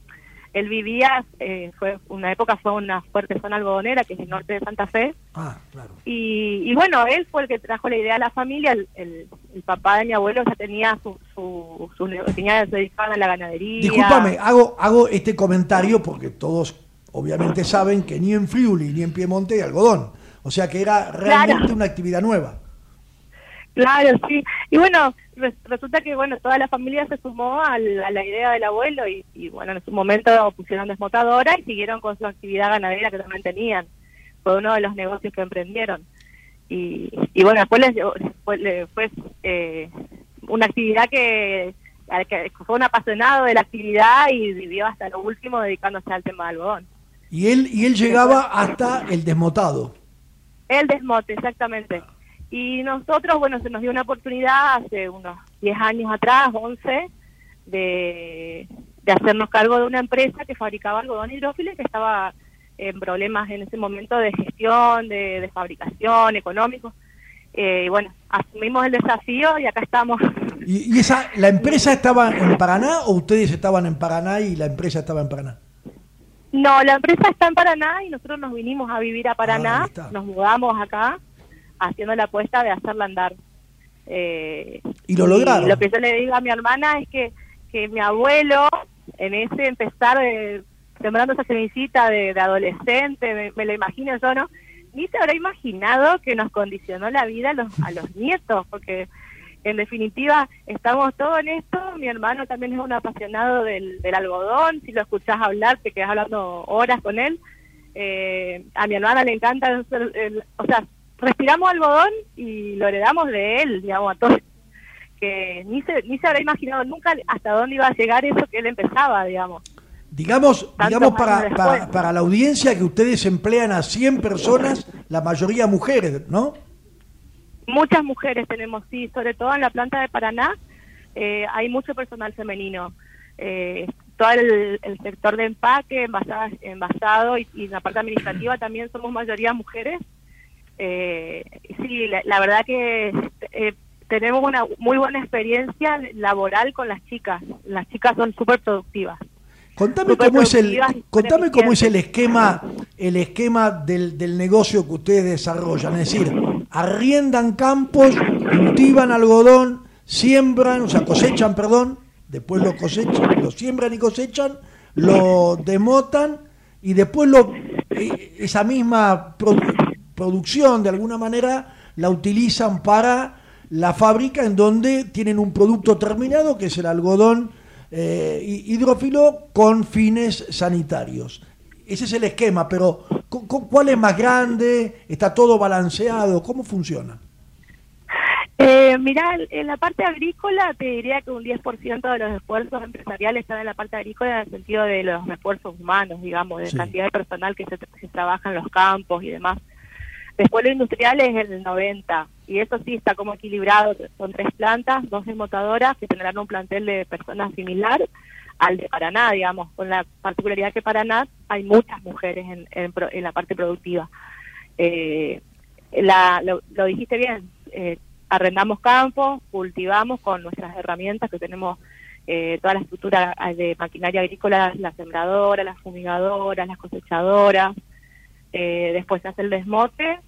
él vivía, eh, fue una época fue una fuerte zona algodonera, que es el norte de Santa Fe, Ah, claro. y, y bueno, él fue el que trajo la idea a la familia. El, el- el papá de mi abuelo ya tenía su, su, su tenía, se dedicaba a la ganadería. Discúlpame, hago, hago este comentario porque todos obviamente saben que ni en Friuli ni en Piemonte hay algodón. O sea que era realmente Claro. una actividad nueva. Claro, sí. Y bueno, resulta que bueno, toda la familia se sumó al- a la idea del abuelo y, y, bueno, en su momento pusieron desmotadora y siguieron con su actividad ganadera que también tenían. Fue uno de los negocios que emprendieron. Y, y bueno, después les, fue, fue eh, una actividad que fue un apasionado de la actividad y vivió hasta lo último dedicándose al tema del algodón. Y él, y él llegaba hasta el desmotado. El desmote, exactamente. Y nosotros, bueno, se nos dio una oportunidad hace unos 10 años atrás, 11, de, de hacernos cargo de una empresa que fabricaba algodón hidrófilo y que estaba en problemas en ese momento de gestión, de, de fabricación, económicos. Eh, y bueno, asumimos el desafío y acá estamos. ¿Y, y esa, la empresa estaba en Paraná o ustedes estaban en Paraná y la empresa estaba en Paraná? No, la empresa está en Paraná y nosotros nos vinimos a vivir a Ah, Paraná, nos mudamos acá haciendo la apuesta de hacerla andar. Eh, Y lo lograron. lo que yo le digo a mi hermana es que, que mi abuelo, en ese empezar de, sembrando esa semillita de, de adolescente, me, me lo imagino yo, ¿no? Ni se habrá imaginado que nos condicionó la vida a los, a los nietos, porque en definitiva estamos todos en esto. Mi hermano también es un apasionado del, del algodón. Si lo escuchás hablar, te quedas hablando horas con él. Eh, a mi hermana le encanta, el- el- o sea, respiramos algodón y lo heredamos de él, digamos, a todos. Que ni se, ni se habrá imaginado nunca hasta dónde iba a llegar eso que él empezaba, digamos. Digamos, Tantos digamos para, para, para la audiencia que ustedes emplean a 100 personas, la mayoría mujeres, ¿no? Muchas mujeres tenemos, sí, sobre todo en la planta de Paraná, eh, hay mucho personal femenino. Eh, todo el, el sector de empaque, envasado, envasado y, y en la parte administrativa también somos mayoría mujeres. Eh, sí, la, la verdad que eh, tenemos una muy buena experiencia laboral con las chicas. Las chicas son súper productivas. Contame cómo es el, contame cómo es el esquema, el esquema del, del negocio que ustedes desarrollan. Es decir, arriendan campos, cultivan algodón, siembran, o sea, cosechan, perdón, después lo cosechan, lo siembran y cosechan, lo demotan y después lo, eh, esa misma producción de alguna manera la utilizan para la fábrica en donde tienen un producto terminado que es el algodón eh, hidrófilo con fines sanitarios. Ese es el esquema, pero cu- cu- ¿cuál es más grande? ¿Está todo balanceado? ¿Cómo funciona? Eh, mira, en la parte agrícola te diría que un 10% de los esfuerzos empresariales están en la parte agrícola en el sentido de los esfuerzos humanos, digamos, de Sí. cantidad de personal que se, se trabaja en los campos y demás. Después lo industrial es el 90 y eso sí está como equilibrado. Son tres plantas, dos desmotadoras que tendrán un plantel de personas similar al de Paraná, digamos, con la particularidad que Paraná hay muchas mujeres en, en en la parte productiva. Eh, la, lo, lo dijiste bien, eh, arrendamos campos, cultivamos con nuestras herramientas que tenemos eh, toda la estructura de maquinaria agrícola, las sembradoras, las fumigadoras, las cosechadoras. Eh, después se hace el desmote.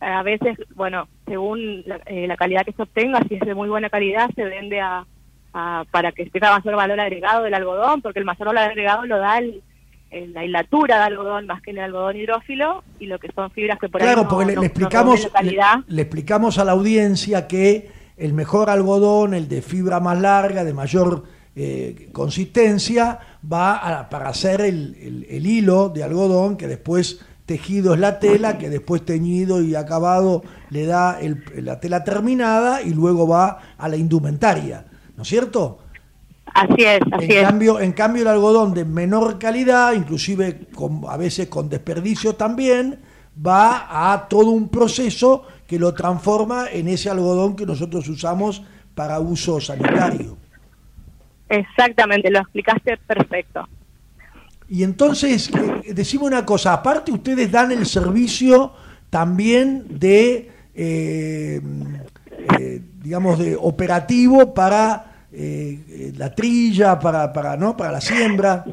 A veces, bueno, según la, eh, la calidad que se obtenga, si es de muy buena calidad, se vende a, a- para que tenga mayor valor agregado del algodón, porque el mayor valor agregado lo da el, el- la hilatura de algodón más que el algodón hidrófilo y lo que son fibras que por ahí Claro, no- porque le, no- le no explicamos, le, le explicamos a la audiencia que el mejor algodón, el de fibra más larga, de mayor eh, consistencia, va a- para hacer el, el- el hilo de algodón, que después tejido es la tela, que después teñido y acabado le da el- la tela terminada y luego va a la indumentaria, ¿no es cierto? Así es, así en es. Cambio, en cambio, el algodón de menor calidad, inclusive con, a veces con desperdicio también, va a todo un proceso que lo transforma en ese algodón que nosotros usamos para uso sanitario. Exactamente, lo explicaste perfecto. Y entonces, eh, decime una cosa, aparte ustedes dan el servicio también de, eh, eh, digamos, de operativo para eh, eh, la trilla, para, para, ¿no? para la siembra.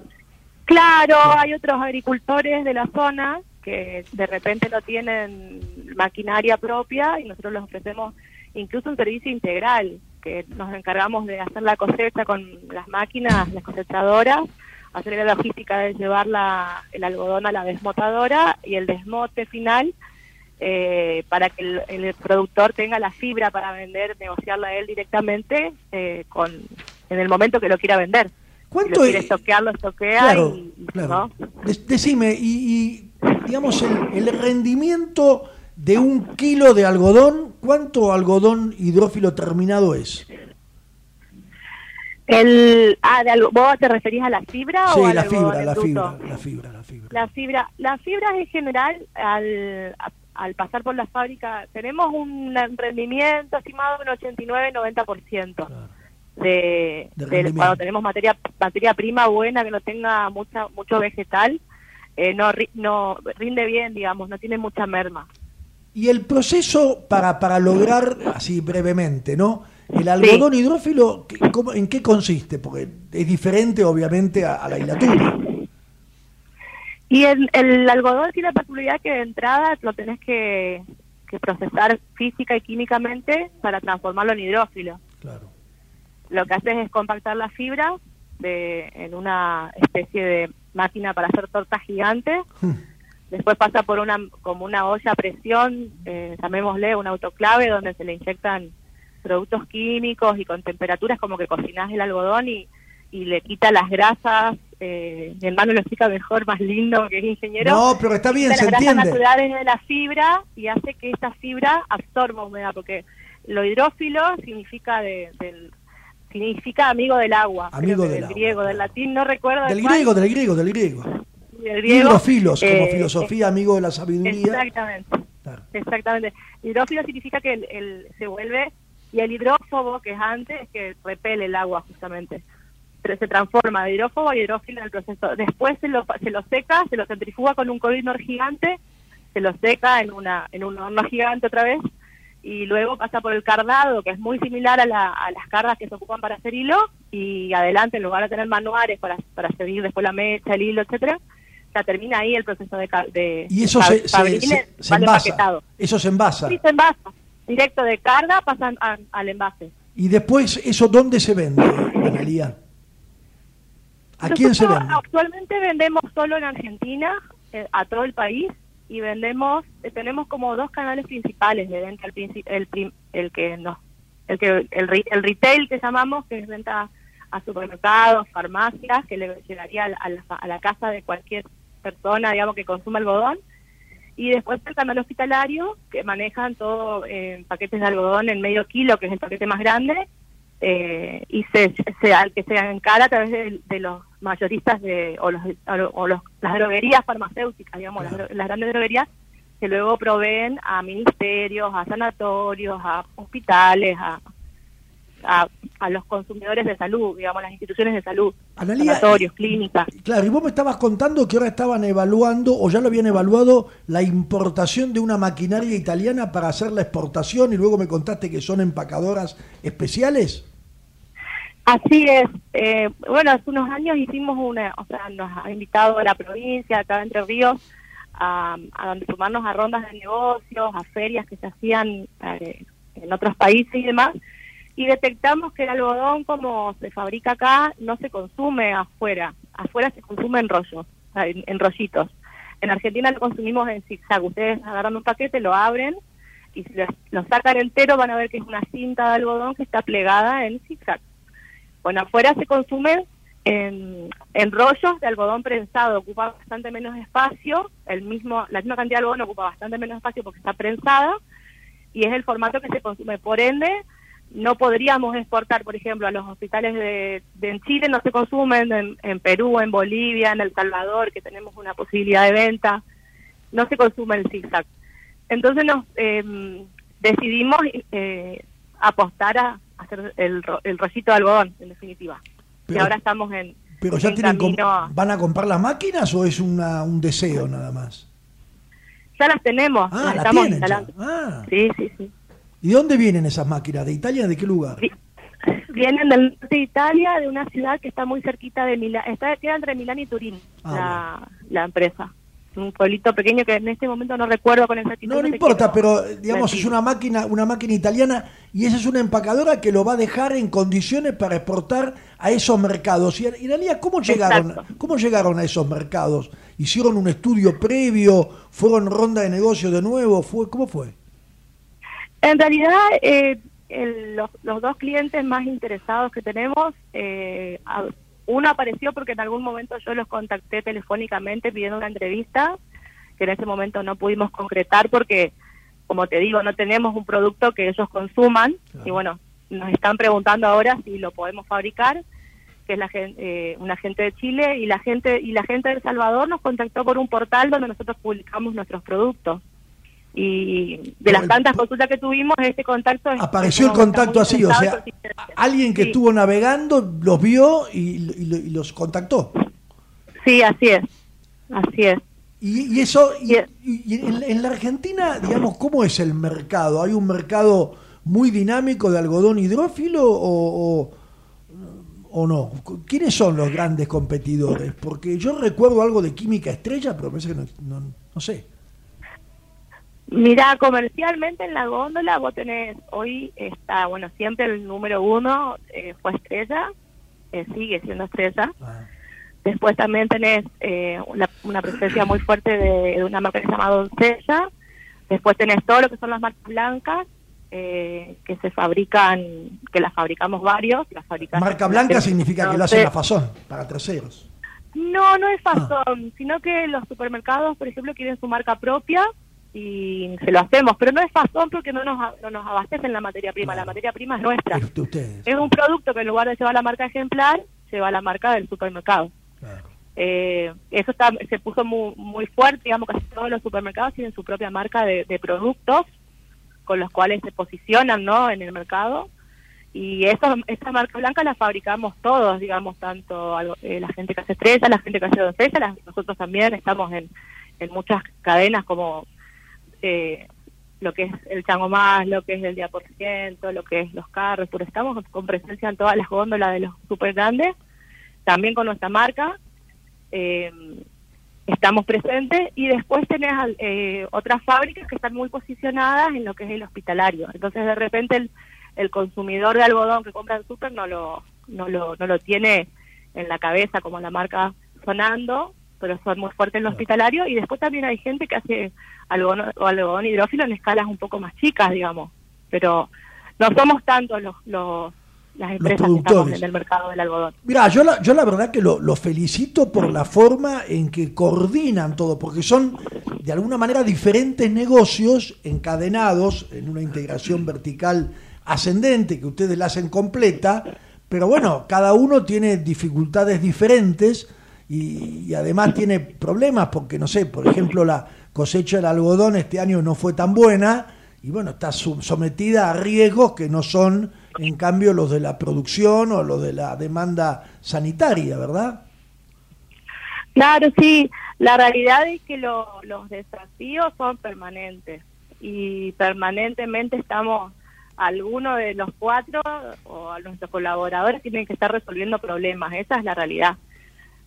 Claro, hay otros agricultores de la zona que de repente no tienen maquinaria propia y nosotros les ofrecemos incluso un servicio integral, que nos encargamos de hacer la cosecha con las máquinas, las cosechadoras, hacer la logística de llevar la- el algodón a la desmotadora y el desmote final eh, para que el, el productor tenga la fibra para vender, negociarla él directamente eh, con en el momento que lo quiera vender. Si ¿Cuánto lo quiere es- estoquear, lo estoquea Claro, y, y si claro. no, De- decime, y, y, digamos, el, el rendimiento de un kilo de algodón, ¿cuánto algodón hidrófilo terminado es? El, ah, de algo- ¿Vos te referís a la fibra Sí, o al la fibra, la fibra, la fibra, la fibra. La fibra, la fibra en general, al, a- al pasar por la fábrica, tenemos un rendimiento estimado de un 89-90% de, De de rendimiento. cuando tenemos materia materia prima buena que no tenga mucha mucho vegetal, eh, no no rinde bien, digamos, no tiene mucha merma. Y el proceso para, para lograr, así brevemente, ¿no? El algodón hidrófilo, ¿qué- cómo- ¿en qué consiste? Porque es diferente, obviamente, a, a la hilatura. Y el, el algodón tiene la particularidad que de entrada lo tenés que, que procesar física y químicamente para transformarlo en hidrófilo. Claro. Lo que haces es compactar la fibra de, en una especie de máquina para hacer tortas gigantes. Después pasa por una como una olla a presión, eh, llamémosle un autoclave, donde se le inyectan productos químicos y con temperaturas como que cocinás el algodón y, y le quita las grasas. Eh, mi hermano lo explica mejor, más lindo, que es ingeniero. No, pero está bien, se las grasas entiende. de la fibra y hace que esa fibra absorba humedad, porque lo hidrófilo significa de, del significa amigo del agua, Amigo del griego, del latín, no recuerdo Del griego, del griego, del griego. del griego. Hidrofilos, como eh, filosofía, amigo de la sabiduría. Exactamente. Exactamente. Hidrófilo significa que el, el- se vuelve y el hidrófobo que es antes es que repele el agua justamente. Pero se transforma de hidrófobo a hidrófilo en el proceso. Después se lo, se lo seca, se lo centrifuga con un colinor gigante, se lo seca en una en un horno gigante otra vez y luego pasa por el cardado, que es muy similar a, la- a las cargas que se ocupan para hacer hilo, y adelante, en lugar de tener manuales para, para seguir después la mecha, el hilo, etcétera, ya termina ahí el proceso de, de Y eso fab- se, se, se- se vale envasa. Eso se envasa. Sí, se envasa. Directo de carga pasan a- al envase. Y después, ¿eso dónde se vende, Analía? ¿A quién se vende? Actualmente vendemos solo en Argentina, eh, a todo el país, y vendemos, eh, tenemos como dos canales principales de venta. El, el, el que no, el que el, el retail que llamamos, que es venta a supermercados, farmacias, que le llegaría a la, a la fa- a la casa de cualquier persona, digamos, que consuma algodón. Y después el canal hospitalario, que manejan todo en paquetes de algodón en medio kilo, que es el paquete más grande, eh, y se, se, al que se encara a través de, de los mayoristas de, o, los, o los- las droguerías farmacéuticas, digamos, las, las grandes droguerías, que luego proveen a ministerios, a sanatorios, a hospitales, a a, a los consumidores de salud, digamos, las instituciones de salud, Analía, sanatorios, clínicas. Claro, y vos me estabas contando que ahora estaban evaluando, o ya lo habían evaluado, la importación de una maquinaria italiana para hacer la exportación y luego me contaste que son empacadoras especiales. Así es. Eh, bueno, hace unos años hicimos una, o sea, nos ha invitado a la provincia, acá de Entre Ríos, a, a donde sumarnos a rondas de negocios, a ferias que se hacían eh, en otros países y demás, y detectamos que el algodón como se fabrica acá no se consume afuera, afuera se consume en rollos, en rollitos. En Argentina lo consumimos en zigzag, ustedes agarran un paquete, lo abren y si lo, lo sacan entero van a ver que es una cinta de algodón que está plegada en zigzag. Bueno, afuera se consume en, en rollos de algodón prensado, ocupa bastante menos espacio, el mismo, la misma cantidad de algodón ocupa bastante menos espacio porque está prensada y es el formato que se consume. Por ende, no podríamos exportar, por ejemplo, a los hospitales de, de en Chile, no se consumen, en, en Perú, en Bolivia, en El Salvador, que tenemos una posibilidad de venta, no se consume el zigzag. Entonces nos eh, decidimos eh, apostar a hacer el, el rollito de algodón, en definitiva. y ahora estamos en, Pero ya en tienen camino ¿Van a comprar las máquinas o es una, un deseo nada más? Ya las tenemos, Ah, las las estamos instalando. Ah. Sí, sí, sí. ¿Y de dónde vienen esas máquinas? ¿De Italia? ¿De qué lugar? Vienen del norte de Italia, de una ciudad que está muy cerquita de Milán, está queda entre Milán y Turín, Ah, la, la empresa. Un pueblito pequeño que en este momento no recuerdo con exactitud. No, no importa, pero digamos es una máquina, una máquina italiana y esa es una empacadora que lo va a dejar en condiciones para exportar a esos mercados. Y Iralia, ¿cómo llegaron, cómo llegaron a esos mercados? ¿Hicieron un estudio previo? ¿Fueron ronda de negocio de nuevo? ¿Fue cómo fue? En realidad, eh, el- los, los dos clientes más interesados que tenemos, eh, uno apareció porque en algún momento yo los contacté telefónicamente pidiendo una entrevista, que en ese momento no pudimos concretar porque, como te digo, no tenemos un producto que ellos consuman. Y bueno, nos están preguntando ahora si lo podemos fabricar que es la eh, una gente de Chile y la gente y la gente de El Salvador nos contactó por un portal donde nosotros publicamos nuestros productos y de las tantas consultas que tuvimos este contacto es- Apareció el contacto así, o sea, alguien que Sí. estuvo navegando los vio y, y- y los contactó. sí así es así es Y, y eso, y, y en, en la Argentina, digamos, ¿cómo es el mercado? ¿Hay un mercado muy dinámico de algodón hidrófilo o, o, o no? ¿Quiénes son los grandes competidores? Porque yo recuerdo algo de química estrella, pero parece que no, no, no sé. Mira, comercialmente en la góndola vos tenés, hoy está, bueno, siempre el número uno eh, fue Estrella, eh, sigue siendo Estrella. Después también tenés eh, una, una presencia muy fuerte de, de una marca que se llama Doncella. Después tenés todo lo que son las marcas blancas, eh, que se fabrican, que las fabricamos varios. Las fabricamos Marca blanca significa que lo hacen a fazón, para terceros. No, no es fazón, sino que los supermercados, por ejemplo, quieren su marca propia y se lo hacemos, pero no es fazón porque no nos, no nos abastecen la materia prima, la materia prima es nuestra. ustedes. Es un producto que en lugar de llevar la marca ejemplar, lleva la marca del supermercado. Eh, eso está, se puso muy, muy fuerte, digamos, casi todos los supermercados tienen su propia marca de, de productos con los cuales se posicionan ¿no? en el mercado. Y eso, esa marca blanca la fabricamos todos, digamos, tanto algo- eh, la gente que hace estrella, la gente que hace doncella, las- nosotros también estamos en, en muchas cadenas como eh, lo que es el Chango Más, lo que es el Día por Ciento, lo que es los carros, pero estamos con presencia en todas las góndolas de los super grandes, también con nuestra marca, eh, estamos presentes y después tenés eh, otras fábricas que están muy posicionadas en lo que es el hospitalario. Entonces de repente el, el consumidor de algodón que compra en super no lo, no lo, no lo tiene en la cabeza como la marca sonando, pero son muy fuertes en lo hospitalario y después también hay gente que hace algodón, o algodón hidrófilo en escalas un poco más chicas, digamos, pero no somos tantos los, los las empresas estamos productores. en el mercado del algodón. Mira, yo la, yo la verdad que lo, lo felicito por la forma en que coordinan todo, porque son de alguna manera diferentes negocios encadenados en una integración vertical ascendente que ustedes la hacen completa, pero bueno, cada uno tiene dificultades diferentes y, además tiene problemas porque, no sé, por ejemplo, la cosecha del algodón este año no fue tan buena y bueno, está sometida a riesgos que no son en cambio, los de la producción o los de la demanda sanitaria, ¿verdad? Claro, sí. La realidad es que lo- los desafíos son permanentes y permanentemente estamos, algunos de los cuatro o a nuestros colaboradores tienen que estar resolviendo problemas. Esa es la realidad.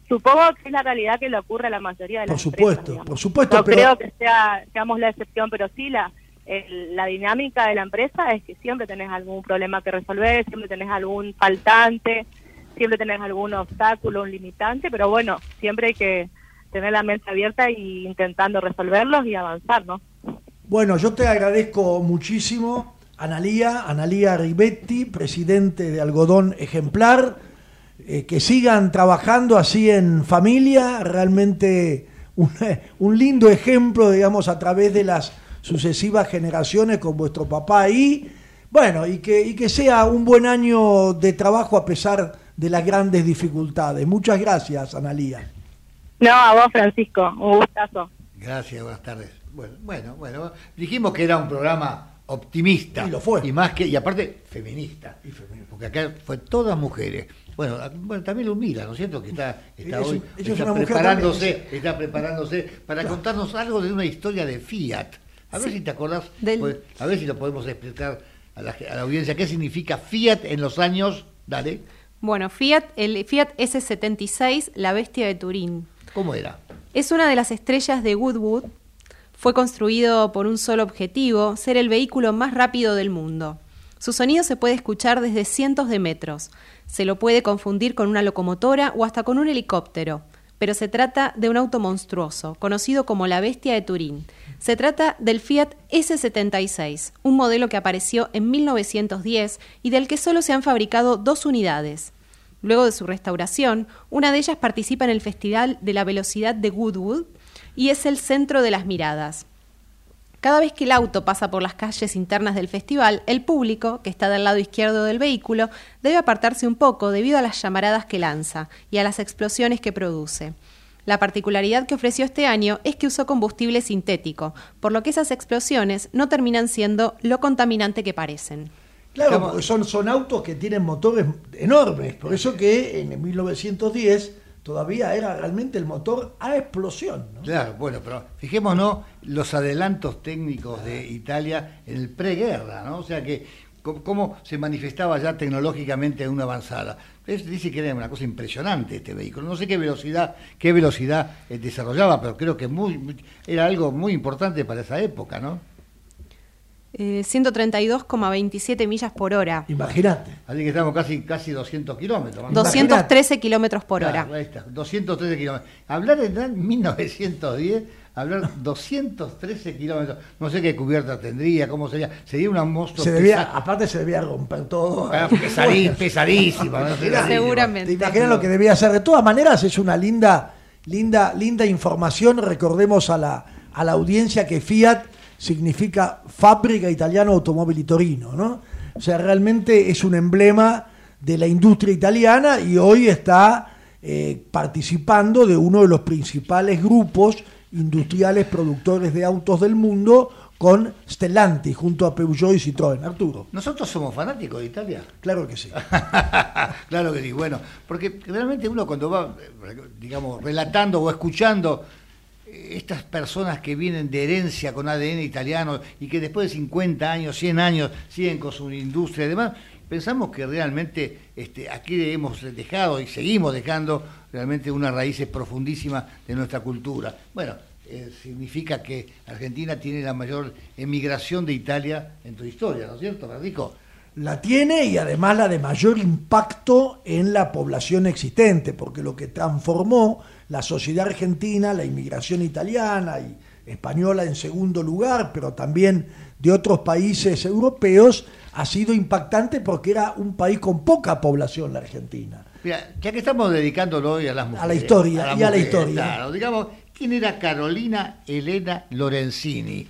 Supongo que es la realidad que le ocurre a la mayoría de Por las supuesto, por supuesto, no pero creo que sea seamos la excepción, pero sí la el- la dinámica de la empresa es que siempre tenés algún problema que resolver, siempre tenés algún faltante, siempre tenés algún obstáculo, un limitante, pero bueno, siempre hay que tener la mente abierta y intentando resolverlos y avanzar, ¿no? Bueno, yo te agradezco muchísimo, Analía, Analía Ribetti, presidente de Algodón Ejemplar, eh, que sigan trabajando así en familia, realmente un, un lindo ejemplo, digamos, a través de las sucesivas generaciones con vuestro papá ahí. Bueno, y que, y que sea un buen año de trabajo a pesar de las grandes dificultades. Muchas gracias, Analía. No, a vos, Francisco, un gustazo. Gracias, buenas tardes. Bueno, bueno, bueno, dijimos que era un programa optimista. Y lo fue. Y más que, y aparte, feminista. Porque acá fue todas mujeres. Bueno, bueno también Lumila, ¿no es cierto? Que está, está Es- hoy es está preparándose, también. está preparándose para contarnos algo de una historia de Fiat. A ver Sí. si te acordás, Del- pues, a ver si lo podemos explicar a la, a la audiencia qué significa Fiat en los años, dale, Bueno, Fiat, el Fiat S76, la bestia de Turín. ¿cómo era? Es una de las estrellas de Goodwood. Fue construido por un solo objetivo, ser el vehículo más rápido del mundo. Su sonido se puede escuchar desde cientos de metros. Se lo puede confundir con una locomotora o hasta con un helicóptero. Pero se trata de un auto monstruoso, conocido como la bestia de Turín. Se trata del Fiat S76, un modelo que apareció en 1910 y del que solo se han fabricado dos unidades. Luego de su restauración, una de ellas participa en el Festival de la Velocidad de Goodwood y es el centro de las miradas. Cada vez que el auto pasa por las calles internas del festival, el público, que está del lado izquierdo del vehículo, debe apartarse un poco debido a las llamaradas que lanza y a las explosiones que produce. La particularidad que ofreció este año es que usó combustible sintético, por lo que esas explosiones no terminan siendo lo contaminante que parecen. Claro, porque son, son autos que tienen motores enormes, por eso que en el 1910 todavía era realmente el motor a explosión. ¿no? Claro, bueno, pero fijémonos los adelantos técnicos de Italia en el preguerra, ¿no? O sea que cómo se manifestaba ya tecnológicamente una avanzada. Es- dice que era una cosa impresionante este vehículo. No sé qué velocidad, qué velocidad eh, desarrollaba, pero creo que muy- era algo muy importante para esa época, ¿no? Eh, 132,27 millas por hora. Imagínate. Así que estamos casi, casi 200 kilómetros. más o menos. 213 kilómetros por Claro, hora. ahí está, 213 kilómetros. Hablar en 1910, hablar 213 kilómetros, no sé qué cubierta tendría, cómo sería, sería una monstruo Se debía, pesa- aparte se debía romper todo. Ah, pesadí- pesadísima, ¿no? Pesadísima. Seguramente. ¿Te imaginas lo que debía ser? De todas maneras, es una linda, linda, linda información. Recordemos a la, a la audiencia que Fiat significa Fábrica Italiana Automóvil Torino, ¿no? O sea, realmente es un emblema de la industria italiana y hoy está eh, participando de uno de los principales grupos industriales productores de autos del mundo con Stellantis junto a Peugeot y Citroën. Arturo. Nosotros somos fanáticos de Italia. Claro que sí. claro que sí, bueno, porque realmente uno cuando va, eh, digamos, relatando o escuchando estas personas que vienen de herencia con ADN italiano y que después de 50 años, 100 años siguen con su industria y demás, pensamos que realmente este, aquí hemos dejado y seguimos dejando realmente unas raíces profundísimas de nuestra cultura. Bueno, eh, significa que Argentina tiene la mayor emigración de Italia en tu historia, ¿no es cierto, Francisco? la tiene y además la de mayor impacto en la población existente, porque lo que transformó la sociedad argentina, la inmigración italiana y española en segundo lugar, pero también de otros países europeos, ha sido impactante porque era un país con poca población la Argentina. Mira, ya que estamos dedicándolo hoy a las mujeres. A la historia, las y a la historia. Claro, digamos, ¿quién era Carolina Elena Lorenzini?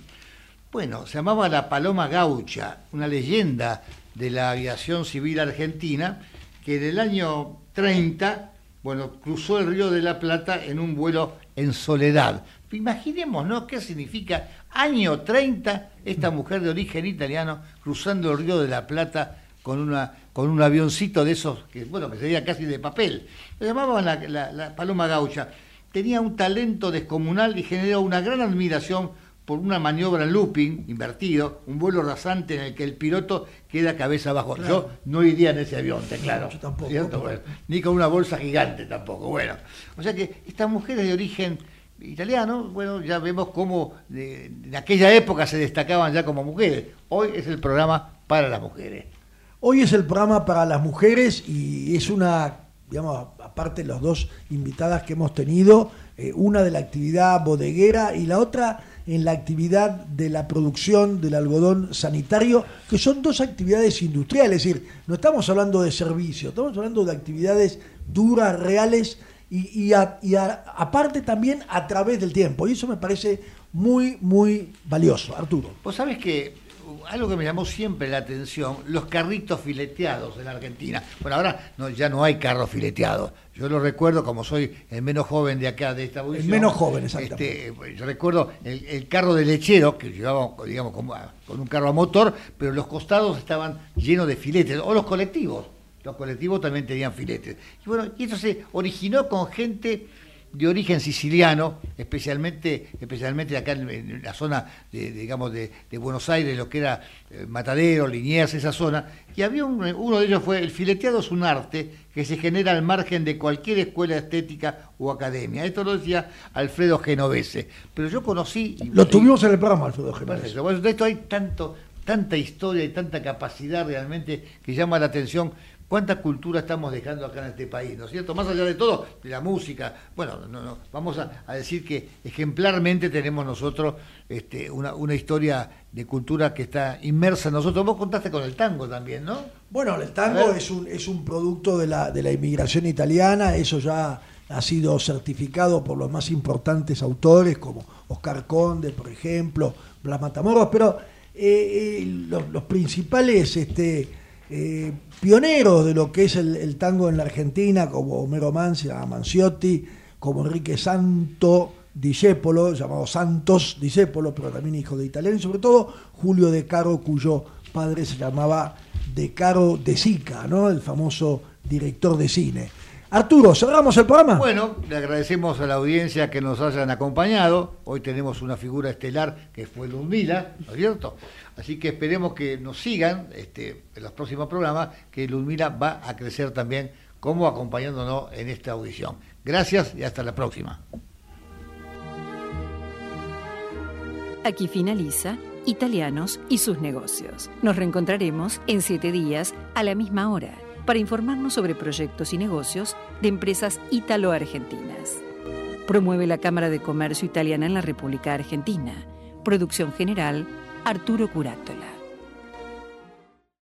Bueno, se llamaba la Paloma Gaucha, una leyenda de la aviación civil argentina, que en el año 30, bueno, cruzó el río de la Plata en un vuelo en soledad. Imaginemos, ¿no? ¿Qué significa año 30 esta mujer de origen italiano cruzando el río de la Plata con una con un avioncito de esos que bueno que sería casi de papel. Lo llamaban la, la- la paloma gaucha. Tenía un talento descomunal y generó una gran admiración por una maniobra en looping invertido, un vuelo rasante en el que el piloto queda cabeza abajo. Claro. Yo no iría en ese avión, te claro. yo tampoco. ¿cierto? Bueno, ni con una bolsa gigante tampoco. Bueno, o sea que estas mujeres de origen italiano, bueno, ya vemos cómo de, en aquella época se destacaban ya como mujeres. Hoy es el programa para las mujeres. Hoy es el programa para las mujeres y es una, digamos, aparte de las dos invitadas que hemos tenido, eh, una de la actividad bodeguera y la otra en la actividad de la producción del algodón sanitario, que son dos actividades industriales, es decir, no estamos hablando de servicio, estamos hablando de actividades duras, reales y, y a- y a- aparte también a través del tiempo. Y eso me parece muy, muy valioso, Arturo. Vos sabés que algo que me llamó siempre la atención, los carritos fileteados en Argentina. Bueno, ahora no, ya no hay carros fileteados. Yo lo recuerdo como soy el menos joven de acá, de esta audición. menos joven, exactamente. Este, yo recuerdo el, el carro de lechero, que llevaba, digamos, como a- con un carro a motor, pero los costados estaban llenos de filetes, o los colectivos. Los colectivos también tenían filetes. Y bueno, y esto se originó con gente de origen siciliano, especialmente, especialmente acá en, en la zona, de, digamos, de, de Buenos Aires, lo que era eh, Matadero, Liniers, esa zona, y había un- uno de ellos fue, el fileteado es un arte que se genera al margen de cualquier escuela estética o academia. Esto lo decía Alfredo Genovese. Pero yo conocí... y- Lo tuvimos en el programa, Alfredo. Perfecto. Bueno, de esto hay tanto, tanta historia y tanta capacidad realmente que llama la atención cuánta cultura estamos dejando acá en este país, ¿no es cierto? Más allá de todo, de la música, bueno, no, no, vamos a, a decir que ejemplarmente tenemos nosotros este, una, una historia de cultura que está inmersa en nosotros. Vos contaste con el tango también, ¿no? Bueno, el tango es un, es un producto de la, de la inmigración italiana, eso ya ha sido certificado por los más importantes autores como Oscar Conde, por ejemplo, Blas Matamoros, pero eh, eh, los, los principales este, eh, pioneros de lo que es el, tango en la Argentina, como Homero Mancia, Manciotti, como Enrique Santo Discepolo, llamado Santos Discepolo, pero también hijo de italiano, y sobre todo Julio De Caro, cuyo padre se llamaba De Caro de Sica, ¿no? el famoso director de cine. Arturo, ¿cerramos el programa? Bueno, le agradecemos a la audiencia que nos hayan acompañado. Hoy tenemos una figura estelar que fue Ludmila, ¿no es cierto? Así que esperemos que nos sigan este, en los próximos programas, que Ludmila va a crecer también como acompañándonos en esta audición. Gracias y hasta la próxima. Aquí finaliza Italianos y sus negocios. Nos reencontraremos en siete días a la misma hora para informarnos sobre proyectos y negocios de empresas italo-argentinas. Promueve la Cámara de Comercio Italiana en la República Argentina. Producción general, Arturo Curátola.